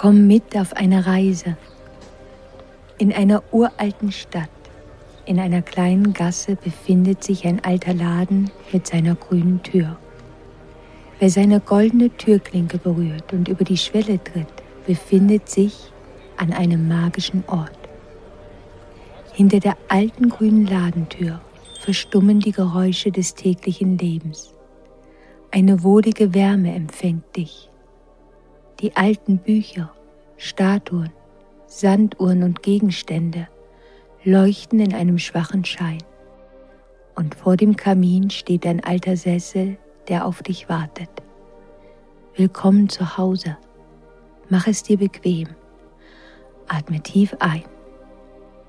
Komm mit auf eine Reise. In einer uralten Stadt, in einer kleinen Gasse befindet sich ein alter Laden mit seiner grünen Tür. Wer seine goldene Türklinke berührt und über die Schwelle tritt, befindet sich an einem magischen Ort. Hinter der alten grünen Ladentür verstummen die Geräusche des täglichen Lebens. Eine wohlige Wärme empfängt dich. Die alten Bücher, Statuen, Sanduhren und Gegenstände leuchten in einem schwachen Schein. Und vor dem Kamin steht ein alter Sessel, der auf dich wartet. Willkommen zu Hause. Mach es dir bequem. Atme tief ein.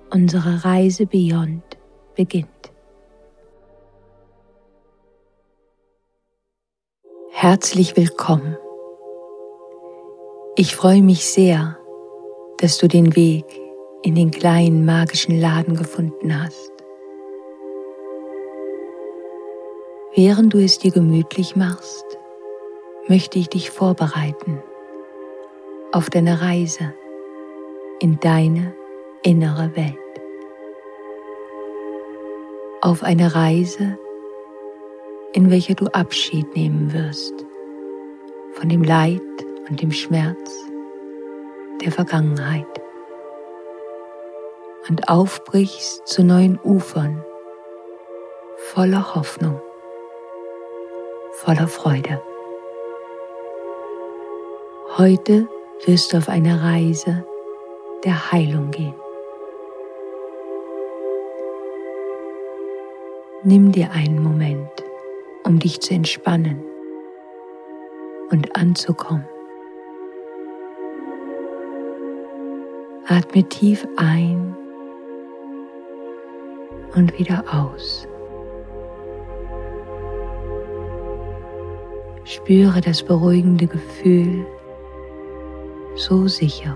Unsere Reise Beyond beginnt. Herzlich willkommen. Ich freue mich sehr, dass du den Weg in den kleinen magischen Laden gefunden hast. Während du es dir gemütlich machst, möchte ich dich vorbereiten auf deine Reise in deine innere Welt. Auf eine Reise, in welcher du Abschied nehmen wirst von dem Leid und dem Schmerz der Vergangenheit und aufbrichst zu neuen Ufern voller Hoffnung voller Freude. Heute wirst du auf eine Reise der Heilung gehen. Nimm dir einen Moment, um dich zu entspannen und anzukommen. Atme tief ein und wieder aus. Spüre das beruhigende Gefühl, so sicher,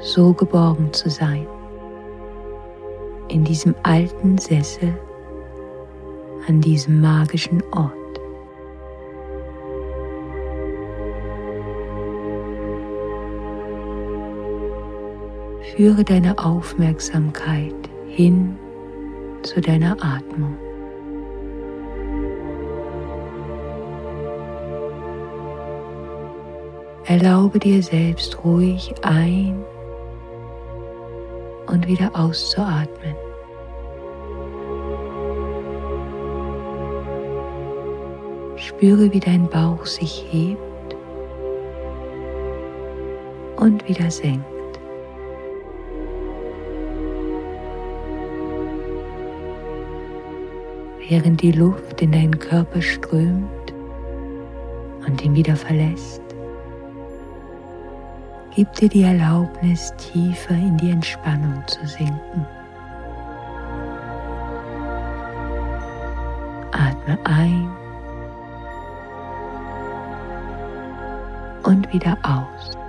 so geborgen zu sein, in diesem alten Sessel, an diesem magischen Ort. Führe deine Aufmerksamkeit hin zu deiner Atmung. Erlaube dir selbst ruhig ein und wieder auszuatmen. Spüre, wie dein Bauch sich hebt und wieder senkt. Während die Luft in deinen Körper strömt und ihn wieder verlässt, Gib dir die Erlaubnis, tiefer in die Entspannung zu sinken. Atme ein und wieder aus.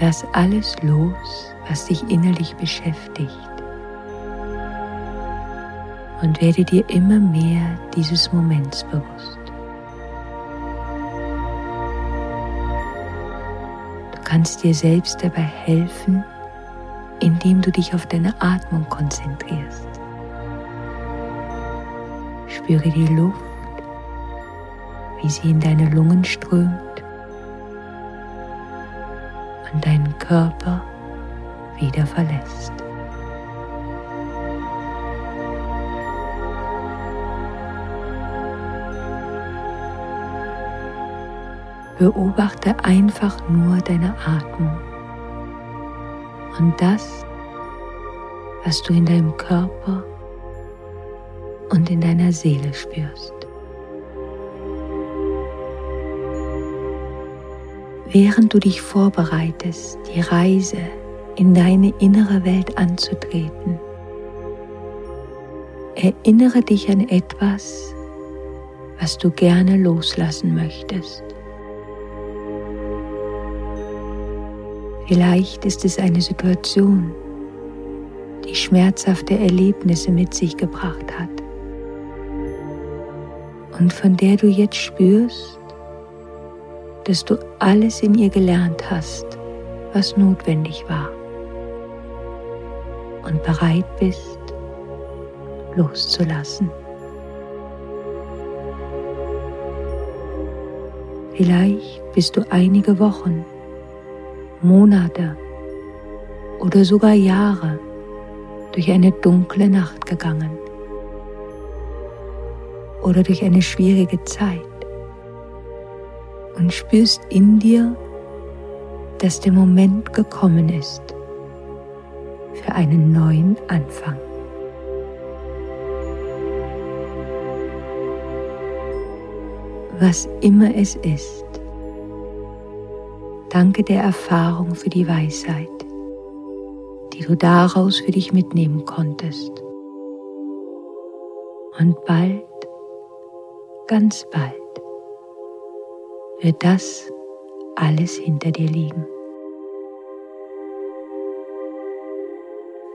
Lass alles los, was dich innerlich beschäftigt und werde dir immer mehr dieses Moments bewusst. Du kannst dir selbst dabei helfen, indem du dich auf deine Atmung konzentrierst. Spüre die Luft, wie sie in deine Lungen strömt und deinen Körper wieder verlässt. Beobachte einfach nur deine Atmung und das, was du in deinem Körper und in deiner Seele spürst. Während du dich vorbereitest, die Reise in deine innere Welt anzutreten, erinnere dich an etwas, was du gerne loslassen möchtest. Vielleicht ist es eine Situation, die schmerzhafte Erlebnisse mit sich gebracht hat. und von der du jetzt spürst, dass du alles in ihr gelernt hast, was notwendig war und bereit bist, loszulassen. Vielleicht bist du einige Wochen, Monate oder sogar Jahre durch eine dunkle Nacht gegangen oder durch eine schwierige Zeit und spürst in dir, dass der Moment gekommen ist für einen neuen Anfang. Was immer es ist, danke der Erfahrung für die Weisheit, die du daraus für dich mitnehmen konntest. Und bald, ganz bald, wird das alles hinter dir liegen.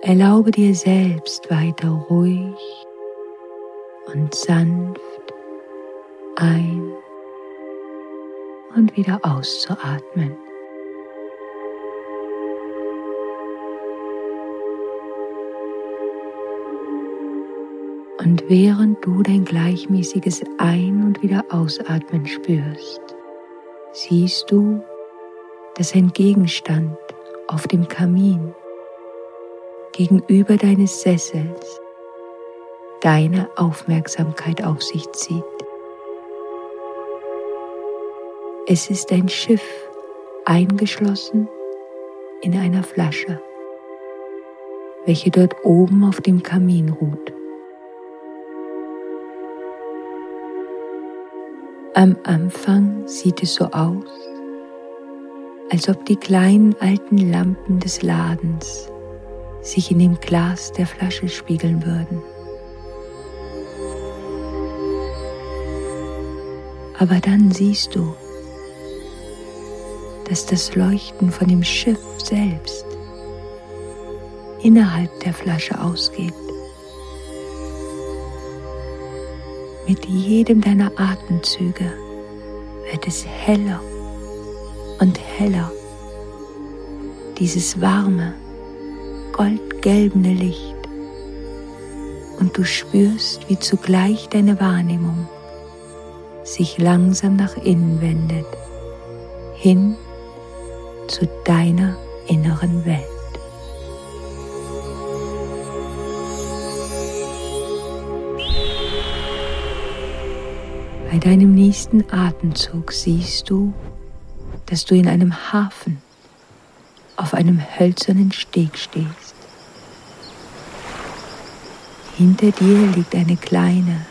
Erlaube dir selbst weiter ruhig und sanft ein und wieder auszuatmen. Und während du dein gleichmäßiges Ein- und wieder Ausatmen spürst, siehst du, dass ein Gegenstand auf dem Kamin gegenüber deines Sessels deine Aufmerksamkeit auf sich zieht. Es ist ein Schiff eingeschlossen in einer Flasche, welche dort oben auf dem Kamin ruht. Am Anfang sieht es so aus, als ob die kleinen alten Lampen des Ladens sich in dem Glas der Flasche spiegeln würden. Aber dann siehst du, dass das Leuchten von dem Schiff selbst innerhalb der Flasche ausgeht. Mit jedem deiner Atemzüge wird es heller und heller, dieses warme, goldgelbene Licht. Und du spürst, wie zugleich deine Wahrnehmung sich langsam nach innen wendet, hin zu deiner inneren Welt. Bei deinem nächsten Atemzug siehst du, dass du in einem Hafen auf einem hölzernen Steg stehst. Hinter dir liegt eine kleine,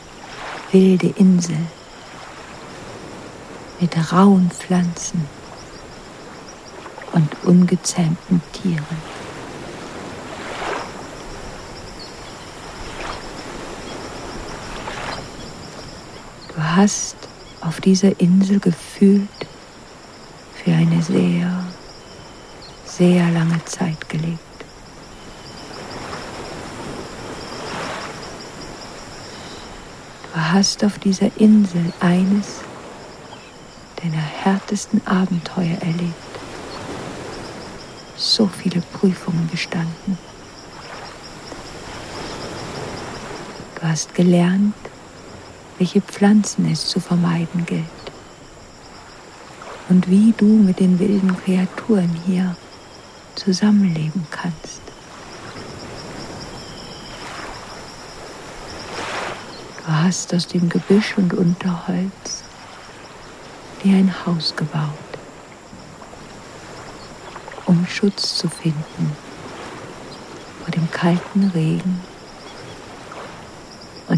wilde Insel mit rauen Pflanzen und ungezähmten Tieren. Du hast auf dieser Insel gefühlt für eine sehr, sehr lange Zeit gelebt. Du hast auf dieser Insel eines deiner härtesten Abenteuer erlebt. So viele Prüfungen bestanden. Du hast gelernt, welche Pflanzen es zu vermeiden gilt und wie du mit den wilden Kreaturen hier zusammenleben kannst. Du hast aus dem Gebüsch und Unterholz dir ein Haus gebaut, um Schutz zu finden vor dem kalten Regen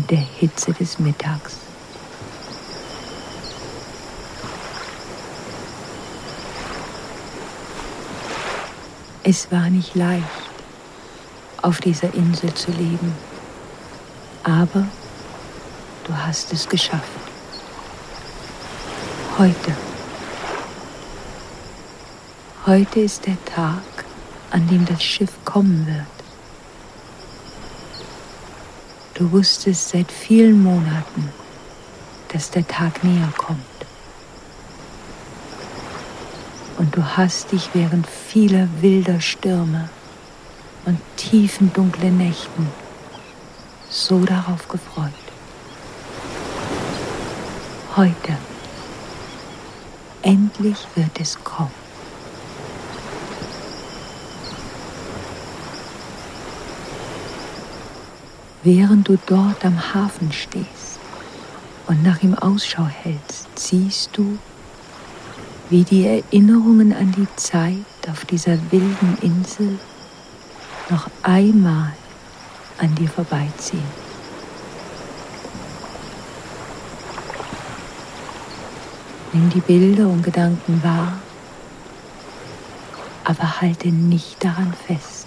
und der Hitze des Mittags. Es war nicht leicht, auf dieser Insel zu leben, aber du hast es geschafft. Heute. Heute ist der Tag, an dem das Schiff kommen wird. Du wusstest seit vielen Monaten, dass der Tag näher kommt. Und du hast dich während vieler wilder Stürme und tiefen dunklen Nächten so darauf gefreut. Heute, endlich wird es kommen. Während du dort am Hafen stehst und nach ihm Ausschau hältst, siehst du, wie die Erinnerungen an die Zeit auf dieser wilden Insel noch einmal an dir vorbeiziehen. Nimm die Bilder und Gedanken wahr, aber halte nicht daran fest.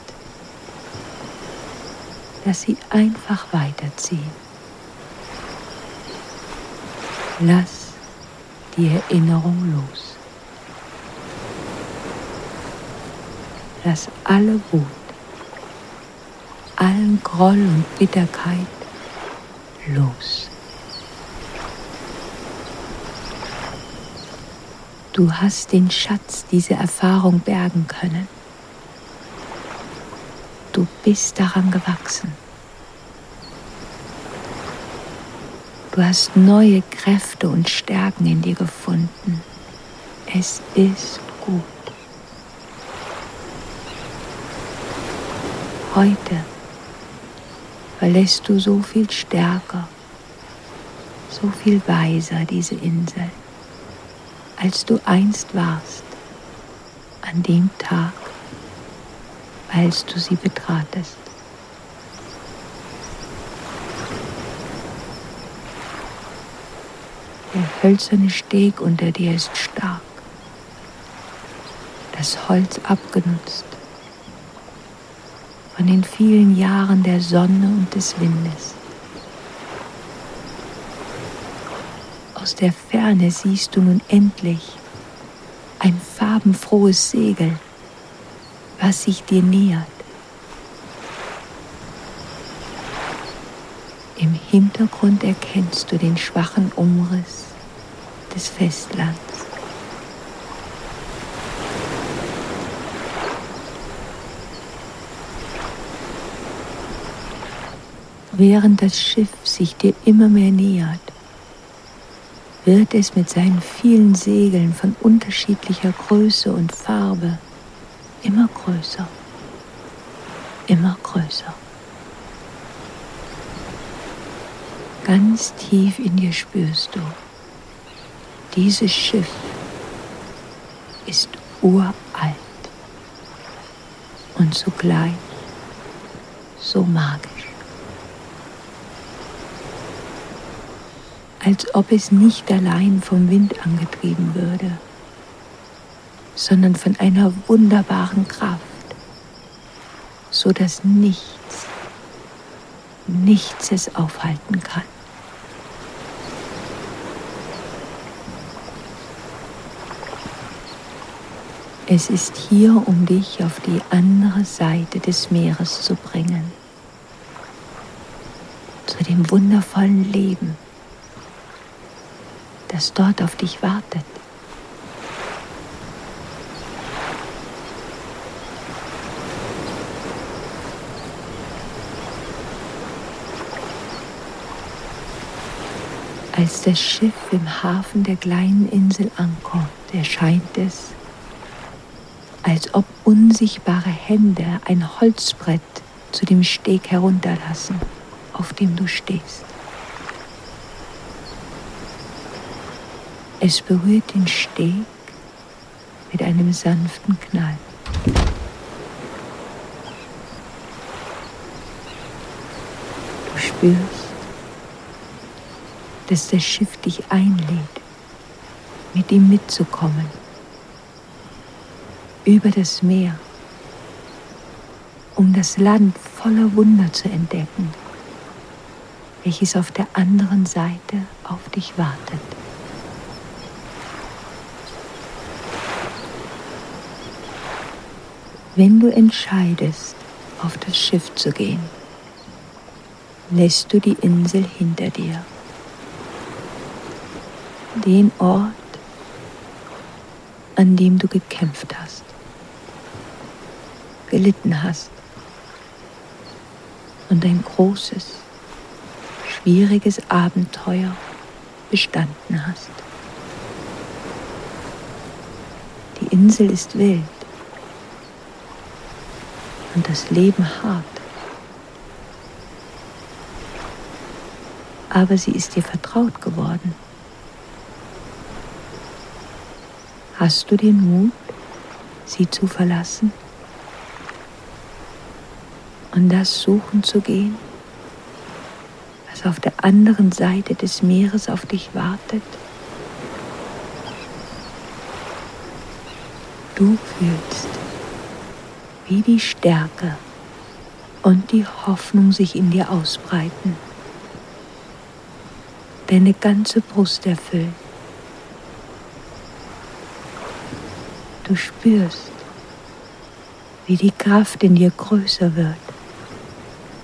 Lass sie einfach weiterziehen. Lass die Erinnerung los. Lass alle Wut, allen Groll und Bitterkeit los. Du hast den Schatz dieser Erfahrung bergen können. Bist daran gewachsen. Du hast neue Kräfte und Stärken in dir gefunden. Es ist gut. Heute verlässt du so viel stärker, so viel weiser diese Insel als du einst warst, an dem Tag, als du sie betratest. Der hölzerne Steg unter dir ist stark, das Holz abgenutzt von den vielen Jahren der Sonne und des Windes. Aus der Ferne siehst du nun endlich ein farbenfrohes Segel, was sich dir nähert. Im Hintergrund erkennst du den schwachen Umriss des Festlands. Während das Schiff sich dir immer mehr nähert, wird es mit seinen vielen Segeln von unterschiedlicher Größe und Farbe immer größer, immer größer. Ganz tief in dir spürst du, dieses Schiff ist uralt und zugleich so magisch. als ob es nicht allein vom Wind angetrieben würde, sondern von einer wunderbaren Kraft, so dass nichts, nichts es aufhalten kann. Es ist hier, um dich auf die andere Seite des Meeres zu bringen, zu dem wundervollen Leben das dort auf dich wartet. Als das Schiff im Hafen der kleinen Insel ankommt, erscheint es, als ob unsichtbare Hände ein Holzbrett zu dem Steg herunterlassen, auf dem du stehst. Es berührt den Steg mit einem sanften Knall. Du spürst, dass das Schiff dich einlädt, mit ihm mitzukommen, über das Meer, um das Land voller Wunder zu entdecken, welches auf der anderen Seite auf dich wartet. Wenn du entscheidest, auf das Schiff zu gehen, lässt du die Insel hinter dir. Den Ort, an dem du gekämpft hast, gelitten hast und ein großes, schwieriges Abenteuer bestanden hast. Die Insel ist wild und das Leben hart. Aber sie ist dir vertraut geworden. Hast du den Mut, sie zu verlassen und das suchen zu gehen, was auf der anderen Seite des Meeres auf dich wartet? Du fühlst, wie die Stärke und die Hoffnung sich in dir ausbreiten, deine ganze Brust erfüllen. Du spürst, wie die Kraft in dir größer wird,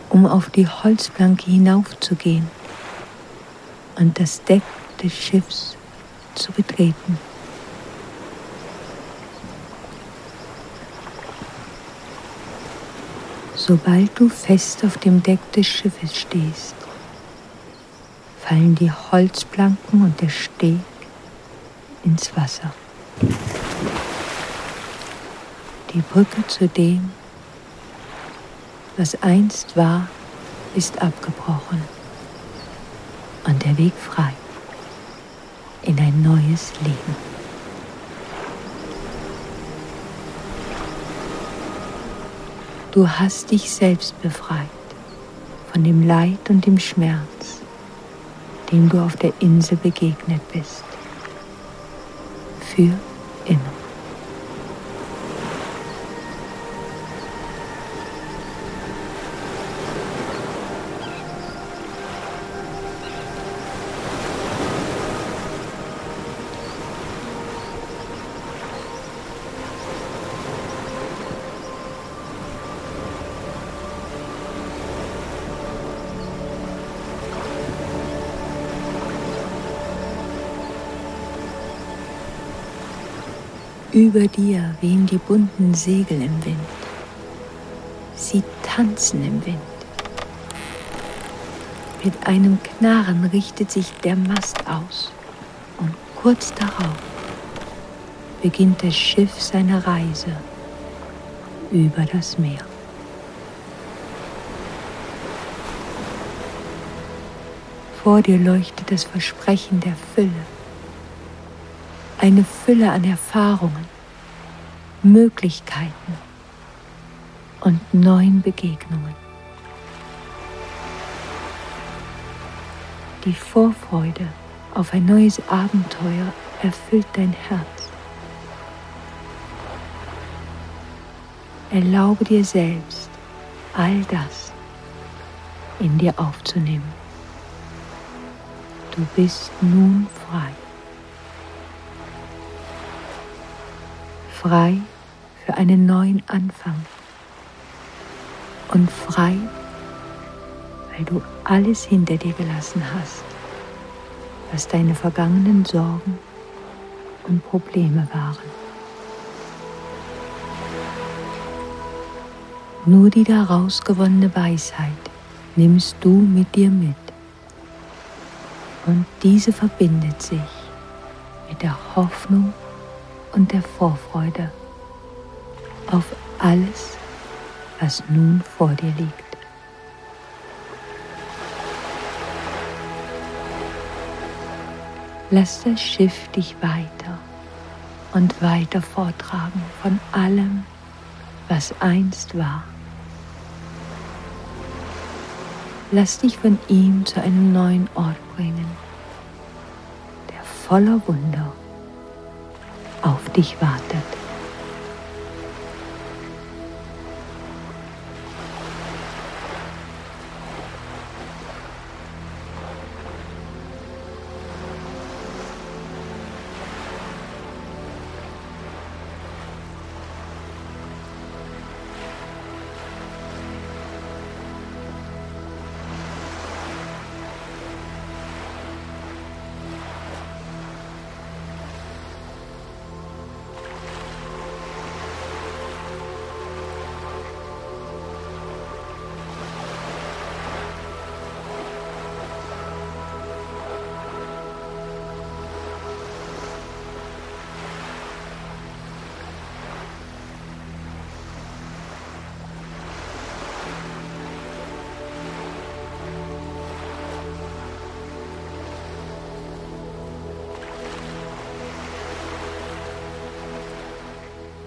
um auf die Holzplanke hinaufzugehen und das Deck des Schiffs zu betreten. Sobald du fest auf dem Deck des Schiffes stehst, fallen die Holzplanken und der Steg ins Wasser. Die Brücke zu dem, was einst war, ist abgebrochen und der Weg frei in ein neues Leben. Du hast dich selbst befreit von dem Leid und dem Schmerz, dem du auf der Insel begegnet bist. Für immer. Über dir wehen die bunten Segel im Wind. Sie tanzen im Wind. Mit einem Knarren richtet sich der Mast aus und kurz darauf beginnt das Schiff seine Reise über das Meer. Vor dir leuchtet das Versprechen der Fülle eine Fülle an Erfahrungen, Möglichkeiten und neuen Begegnungen. Die Vorfreude auf ein neues Abenteuer erfüllt dein Herz. Erlaube dir selbst, all das in dir aufzunehmen. Du bist nun frei. Frei für einen neuen Anfang und frei, weil du alles hinter dir gelassen hast, was deine vergangenen Sorgen und Probleme waren. Nur die daraus gewonnene Weisheit nimmst du mit dir mit. Und diese verbindet sich mit der Hoffnung und der Vorfreude auf alles, was nun vor dir liegt. Lass das Schiff dich weiter und weiter vortragen von allem, was einst war. Lass dich von ihm zu einem neuen Ort bringen, der voller Wunder auf dich wartet.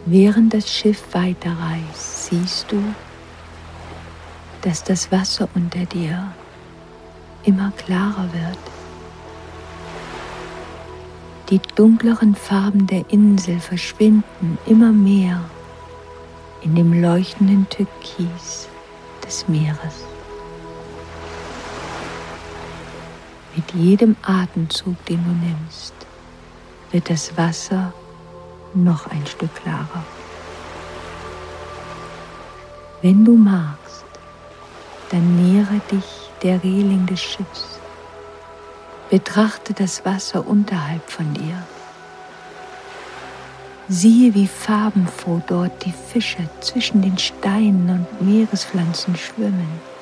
Während das Schiff weiterreist, siehst du, dass das Wasser unter dir immer klarer wird. Die dunkleren Farben der Insel verschwinden immer mehr in dem leuchtenden Türkis des Meeres. Mit jedem Atemzug, den du nimmst, wird das Wasser noch ein Stück klarer. Wenn du magst, dann nähere dich der Reling des Schiffs. Betrachte das Wasser unterhalb von dir. Siehe, wie farbenfroh dort die Fische zwischen den Steinen und Meerespflanzen schwimmen.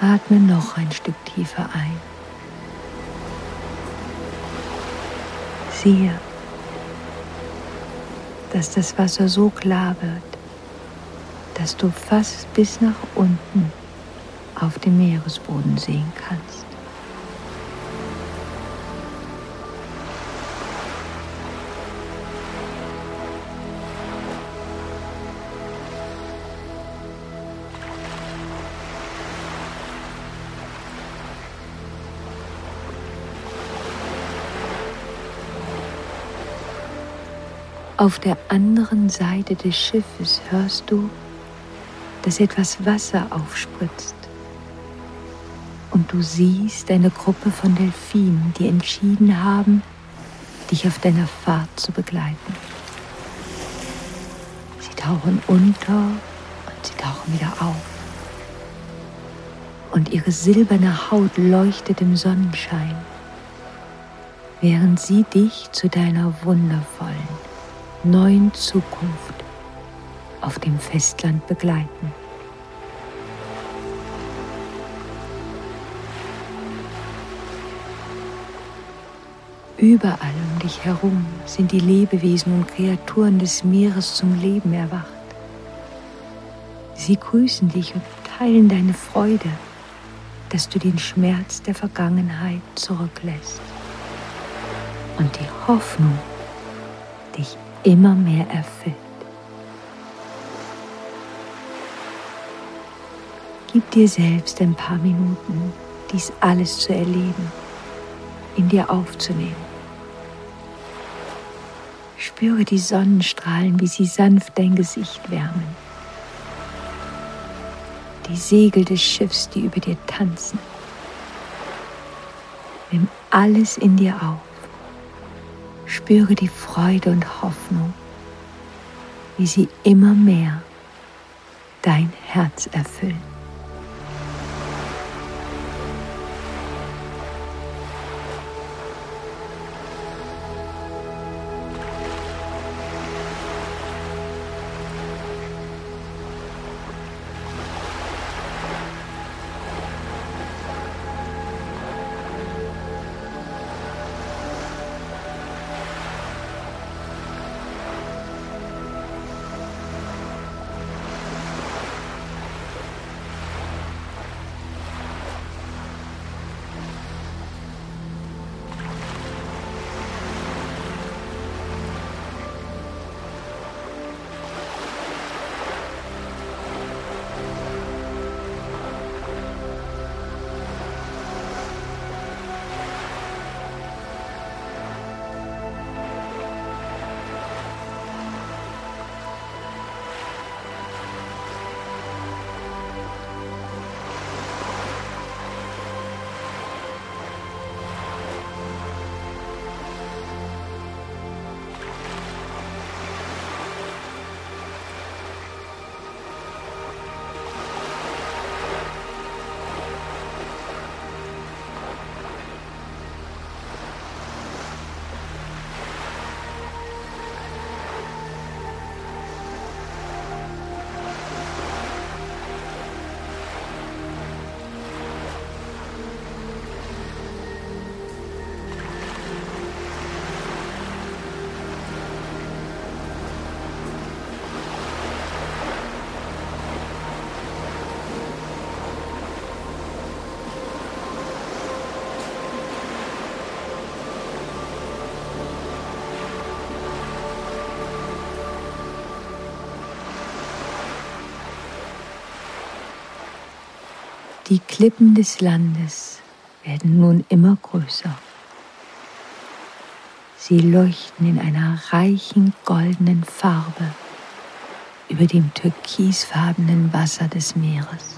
Atme noch ein Stück tiefer ein. Siehe, dass das Wasser so klar wird, dass du fast bis nach unten auf dem Meeresboden sehen kannst. Auf der anderen Seite des Schiffes hörst du, dass etwas Wasser aufspritzt. Und du siehst eine Gruppe von Delfinen, die entschieden haben, dich auf deiner Fahrt zu begleiten. Sie tauchen unter und sie tauchen wieder auf. Und ihre silberne Haut leuchtet im Sonnenschein, während sie dich zu deiner wundervollen, neuen Zukunft auf dem Festland begleiten. Überall um dich herum sind die Lebewesen und Kreaturen des Meeres zum Leben erwacht. Sie grüßen dich und teilen deine Freude, dass du den Schmerz der Vergangenheit zurücklässt und die Hoffnung dich immer mehr erfüllt. Gib dir selbst ein paar Minuten, dies alles zu erleben, in dir aufzunehmen. Spüre die Sonnenstrahlen, wie sie sanft dein Gesicht wärmen. Die Segel des Schiffs, die über dir tanzen. Nimm alles in dir auf. Spüre die Freude und Hoffnung, wie sie immer mehr dein Herz erfüllen. Klippen des Landes werden nun immer größer. Sie leuchten in einer reichen goldenen Farbe über dem türkisfarbenen Wasser des Meeres.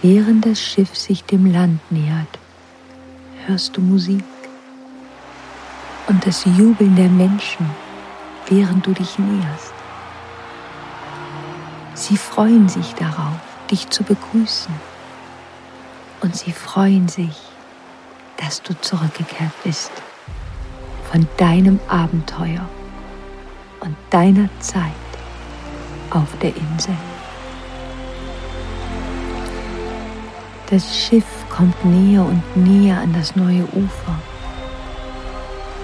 Während das Schiff sich dem Land nähert, hörst du Musik und das Jubeln der Menschen, während du dich näherst. Sie freuen sich darauf, dich zu begrüßen. Und sie freuen sich, dass du zurückgekehrt bist von deinem Abenteuer und deiner Zeit auf der Insel. Das Schiff kommt näher und näher an das neue Ufer.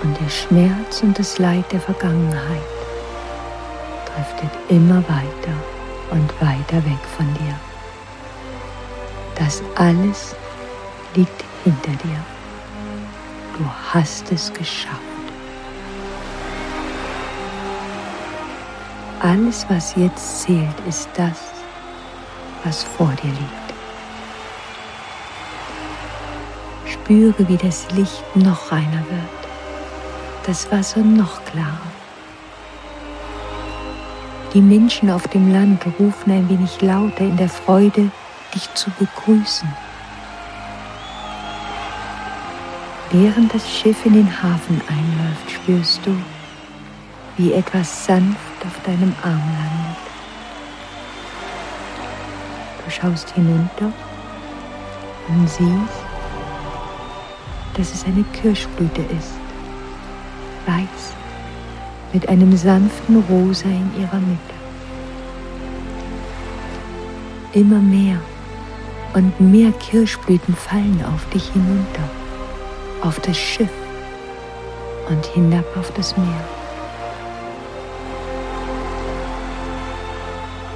Und der Schmerz und das Leid der Vergangenheit driftet immer weiter und weiter weg von dir. Das alles liegt hinter dir. Du hast es geschafft. Alles, was jetzt zählt, ist das, was vor dir liegt. Spüre, wie das Licht noch reiner wird, das Wasser noch klarer. Die Menschen auf dem Land rufen ein wenig lauter in der Freude, dich zu begrüßen. Während das Schiff in den Hafen einläuft, spürst du, wie etwas sanft auf deinem Arm landet. Du schaust hinunter und siehst, dass es eine Kirschblüte ist, weiß, mit einem sanften Rosa in ihrer Mitte. Immer mehr und mehr Kirschblüten fallen auf dich hinunter, auf das Schiff und hinab auf das Meer.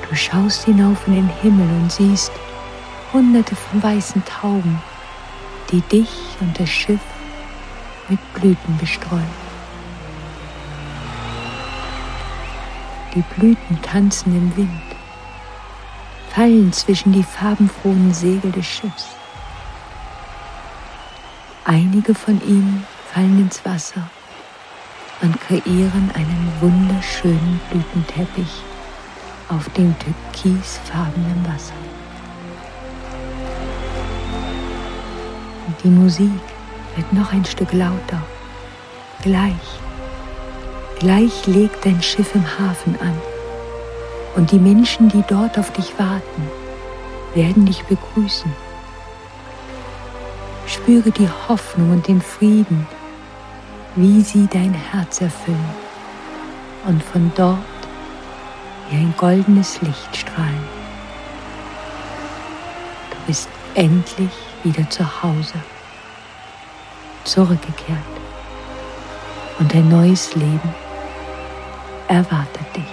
Du schaust hinauf in den Himmel und siehst hunderte von weißen Tauben die dich und das Schiff mit Blüten bestreuen. Die Blüten tanzen im Wind, fallen zwischen die farbenfrohen Segel des Schiffs. Einige von ihnen fallen ins Wasser und kreieren einen wunderschönen Blütenteppich auf dem türkisfarbenen Wasser. Die Musik wird noch ein Stück lauter. Gleich, gleich legt dein Schiff im Hafen an. Und die Menschen, die dort auf dich warten, werden dich begrüßen. Spüre die Hoffnung und den Frieden, wie sie dein Herz erfüllen und von dort wie ein goldenes Licht strahlen. Du bist endlich wieder zu Hause, zurückgekehrt und ein neues Leben erwartet dich.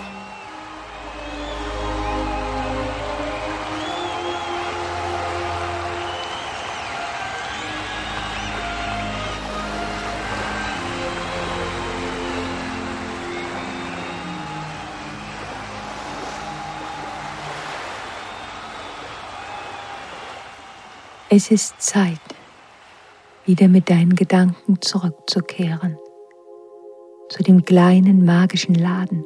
Es ist Zeit, wieder mit deinen Gedanken zurückzukehren zu dem kleinen magischen Laden,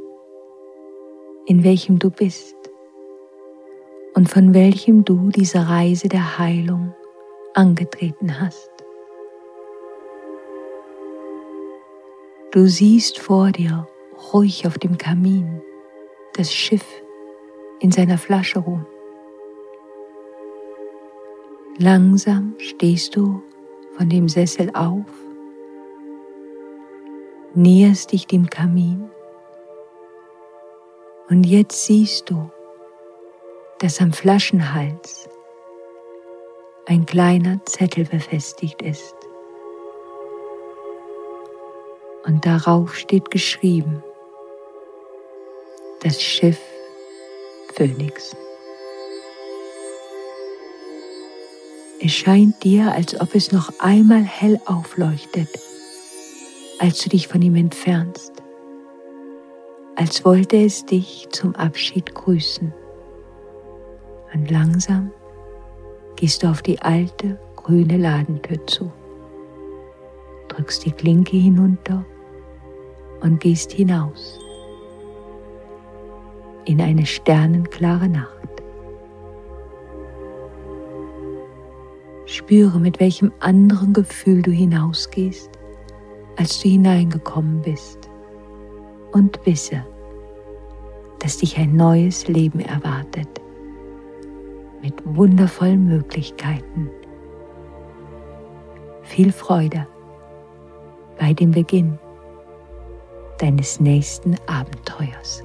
in welchem du bist und von welchem du diese Reise der Heilung angetreten hast. Du siehst vor dir ruhig auf dem Kamin das Schiff in seiner Flasche ruhen. Langsam stehst du von dem Sessel auf, näherst dich dem Kamin und jetzt siehst du, dass am Flaschenhals ein kleiner Zettel befestigt ist. Und darauf steht geschrieben, das Schiff Phönix. Es scheint dir, als ob es noch einmal hell aufleuchtet, als du dich von ihm entfernst, als wollte es dich zum Abschied grüßen. Und langsam gehst du auf die alte grüne Ladentür zu, drückst die Klinke hinunter und gehst hinaus in eine sternenklare Nacht. Spüre, mit welchem anderen Gefühl du hinausgehst, als du hineingekommen bist. Und wisse, dass dich ein neues Leben erwartet, mit wundervollen Möglichkeiten. Viel Freude bei dem Beginn deines nächsten Abenteuers.